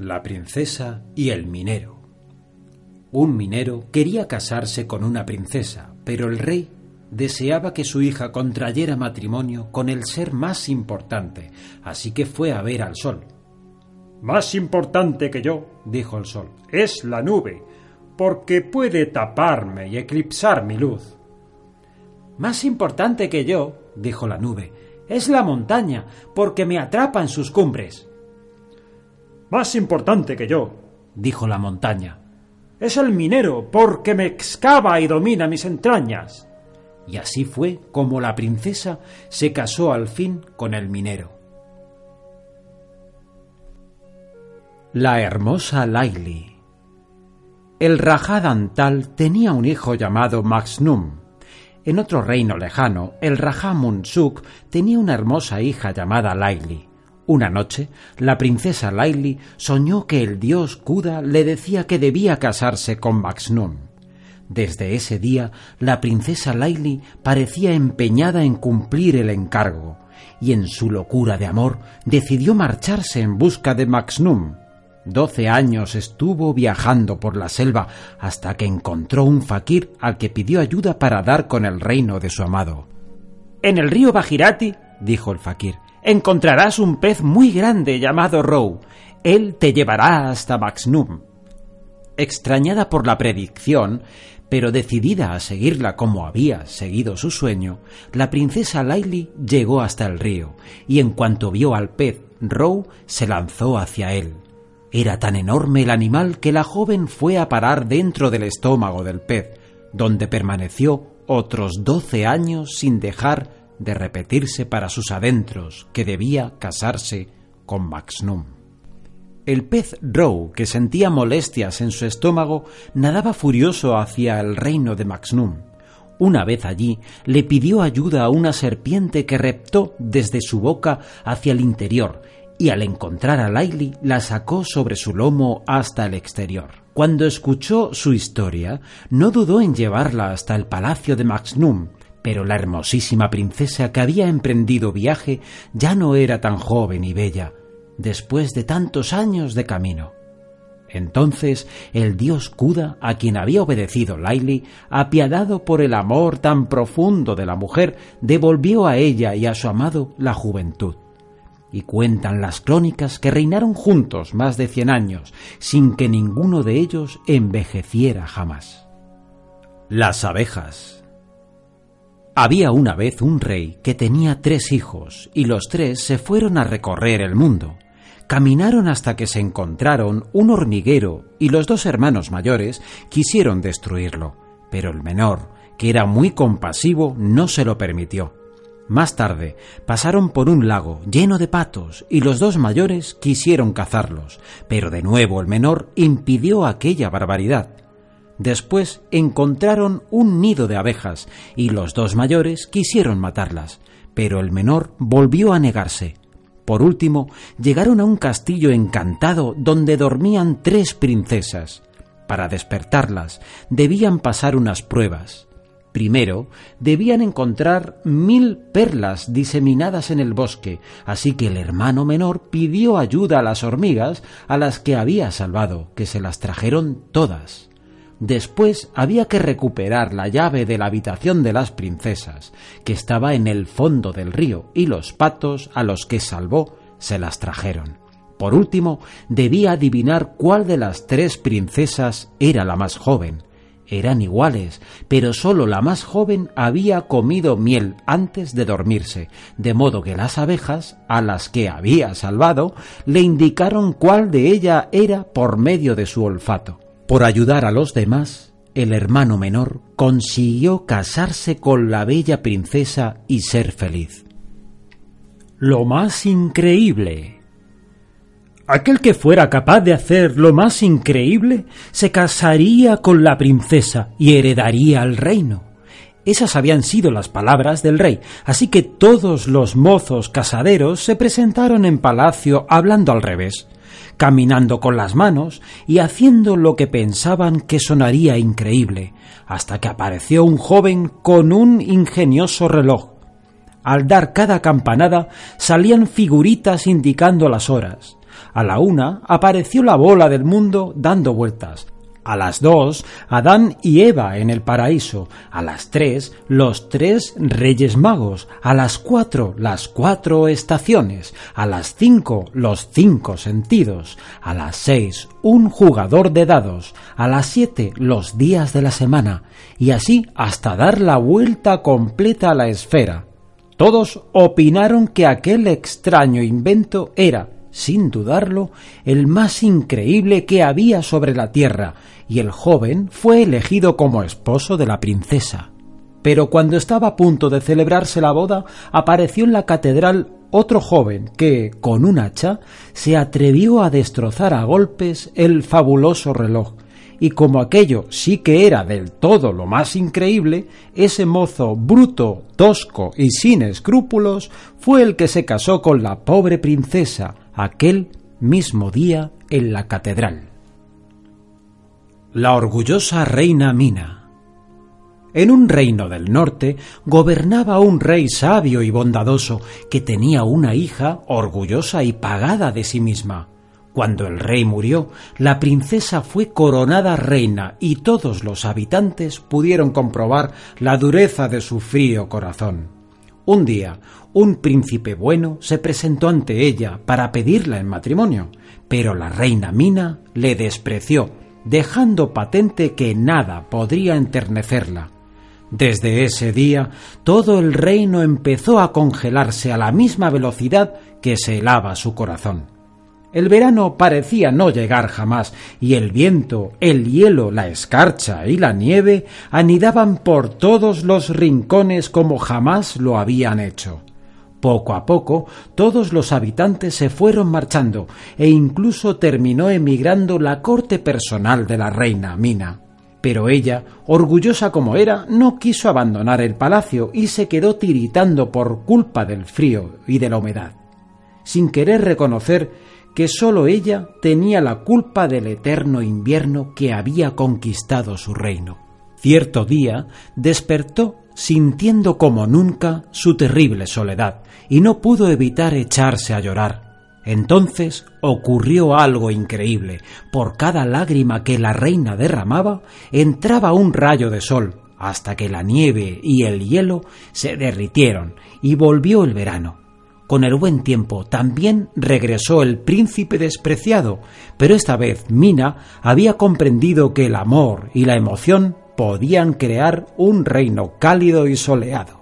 La princesa y el minero. Un minero quería casarse con una princesa, pero el rey deseaba que su hija contrayera matrimonio con el ser más importante, así que fue a ver al sol. Más importante que yo, dijo el sol, es la nube, porque puede taparme y eclipsar mi luz. Más importante que yo, dijo la nube, es la montaña, porque me atrapa en sus cumbres. Más importante que yo, dijo la montaña, es el minero, porque me excava y domina mis entrañas. Y así fue como la princesa se casó al fin con el minero. La hermosa Laili. El Rajá Dantal tenía un hijo llamado Maxnum. En otro reino lejano, el Rajá Munsuk tenía una hermosa hija llamada Laili. Una noche, la princesa Laili soñó que el dios Kuda le decía que debía casarse con Maxnum. Desde ese día, la princesa Laili parecía empeñada en cumplir el encargo, y en su locura de amor decidió marcharse en busca de Maxnum. Doce años estuvo viajando por la selva hasta que encontró un fakir al que pidió ayuda para dar con el reino de su amado. En el río Bajirati, dijo el fakir, encontrarás un pez muy grande llamado Row. Él te llevará hasta Maxnum. Extrañada por la predicción, pero decidida a seguirla como había seguido su sueño, la princesa Laili llegó hasta el río, y en cuanto vio al pez Row, se lanzó hacia él. Era tan enorme el animal que la joven fue a parar dentro del estómago del pez, donde permaneció otros doce años sin dejar de repetirse para sus adentros que debía casarse con Maxnum. El pez Row, que sentía molestias en su estómago, nadaba furioso hacia el reino de Maxnum. Una vez allí, le pidió ayuda a una serpiente que reptó desde su boca hacia el interior y al encontrar a Laili la sacó sobre su lomo hasta el exterior. Cuando escuchó su historia, no dudó en llevarla hasta el palacio de Maxnum, pero la hermosísima princesa que había emprendido viaje ya no era tan joven y bella, después de tantos años de camino. Entonces el dios Kuda, a quien había obedecido Laili, apiadado por el amor tan profundo de la mujer, devolvió a ella y a su amado la juventud. Y cuentan las crónicas que reinaron juntos más de cien años, sin que ninguno de ellos envejeciera jamás. Las abejas había una vez un rey que tenía tres hijos, y los tres se fueron a recorrer el mundo. Caminaron hasta que se encontraron un hormiguero y los dos hermanos mayores quisieron destruirlo, pero el menor, que era muy compasivo, no se lo permitió. Más tarde pasaron por un lago lleno de patos y los dos mayores quisieron cazarlos, pero de nuevo el menor impidió aquella barbaridad. Después encontraron un nido de abejas y los dos mayores quisieron matarlas, pero el menor volvió a negarse. Por último, llegaron a un castillo encantado donde dormían tres princesas. Para despertarlas debían pasar unas pruebas. Primero, debían encontrar mil perlas diseminadas en el bosque, así que el hermano menor pidió ayuda a las hormigas a las que había salvado, que se las trajeron todas. Después había que recuperar la llave de la habitación de las princesas, que estaba en el fondo del río, y los patos a los que salvó se las trajeron. Por último, debía adivinar cuál de las tres princesas era la más joven. Eran iguales, pero sólo la más joven había comido miel antes de dormirse, de modo que las abejas, a las que había salvado, le indicaron cuál de ella era por medio de su olfato. Por ayudar a los demás, el hermano menor consiguió casarse con la bella princesa y ser feliz. Lo más increíble. Aquel que fuera capaz de hacer lo más increíble se casaría con la princesa y heredaría el reino. Esas habían sido las palabras del rey, así que todos los mozos casaderos se presentaron en palacio hablando al revés caminando con las manos y haciendo lo que pensaban que sonaría increíble, hasta que apareció un joven con un ingenioso reloj. Al dar cada campanada salían figuritas indicando las horas. A la una apareció la bola del mundo dando vueltas. A las dos, Adán y Eva en el paraíso. A las tres, los tres reyes magos. A las cuatro, las cuatro estaciones. A las cinco, los cinco sentidos. A las seis, un jugador de dados. A las siete, los días de la semana. Y así hasta dar la vuelta completa a la esfera. Todos opinaron que aquel extraño invento era sin dudarlo, el más increíble que había sobre la tierra, y el joven fue elegido como esposo de la princesa. Pero cuando estaba a punto de celebrarse la boda, apareció en la catedral otro joven que, con un hacha, se atrevió a destrozar a golpes el fabuloso reloj, y como aquello sí que era del todo lo más increíble, ese mozo bruto, tosco y sin escrúpulos fue el que se casó con la pobre princesa, aquel mismo día en la catedral. La orgullosa reina Mina. En un reino del norte gobernaba un rey sabio y bondadoso que tenía una hija orgullosa y pagada de sí misma. Cuando el rey murió, la princesa fue coronada reina y todos los habitantes pudieron comprobar la dureza de su frío corazón. Un día, un príncipe bueno se presentó ante ella para pedirla en matrimonio, pero la reina Mina le despreció, dejando patente que nada podría enternecerla. Desde ese día todo el reino empezó a congelarse a la misma velocidad que se helaba su corazón. El verano parecía no llegar jamás, y el viento, el hielo, la escarcha y la nieve anidaban por todos los rincones como jamás lo habían hecho. Poco a poco todos los habitantes se fueron marchando e incluso terminó emigrando la corte personal de la reina Mina. Pero ella, orgullosa como era, no quiso abandonar el palacio y se quedó tiritando por culpa del frío y de la humedad, sin querer reconocer que sólo ella tenía la culpa del eterno invierno que había conquistado su reino. Cierto día despertó sintiendo como nunca su terrible soledad, y no pudo evitar echarse a llorar. Entonces ocurrió algo increíble. Por cada lágrima que la reina derramaba, entraba un rayo de sol, hasta que la nieve y el hielo se derritieron y volvió el verano. Con el buen tiempo también regresó el príncipe despreciado, pero esta vez Mina había comprendido que el amor y la emoción podían crear un reino cálido y soleado.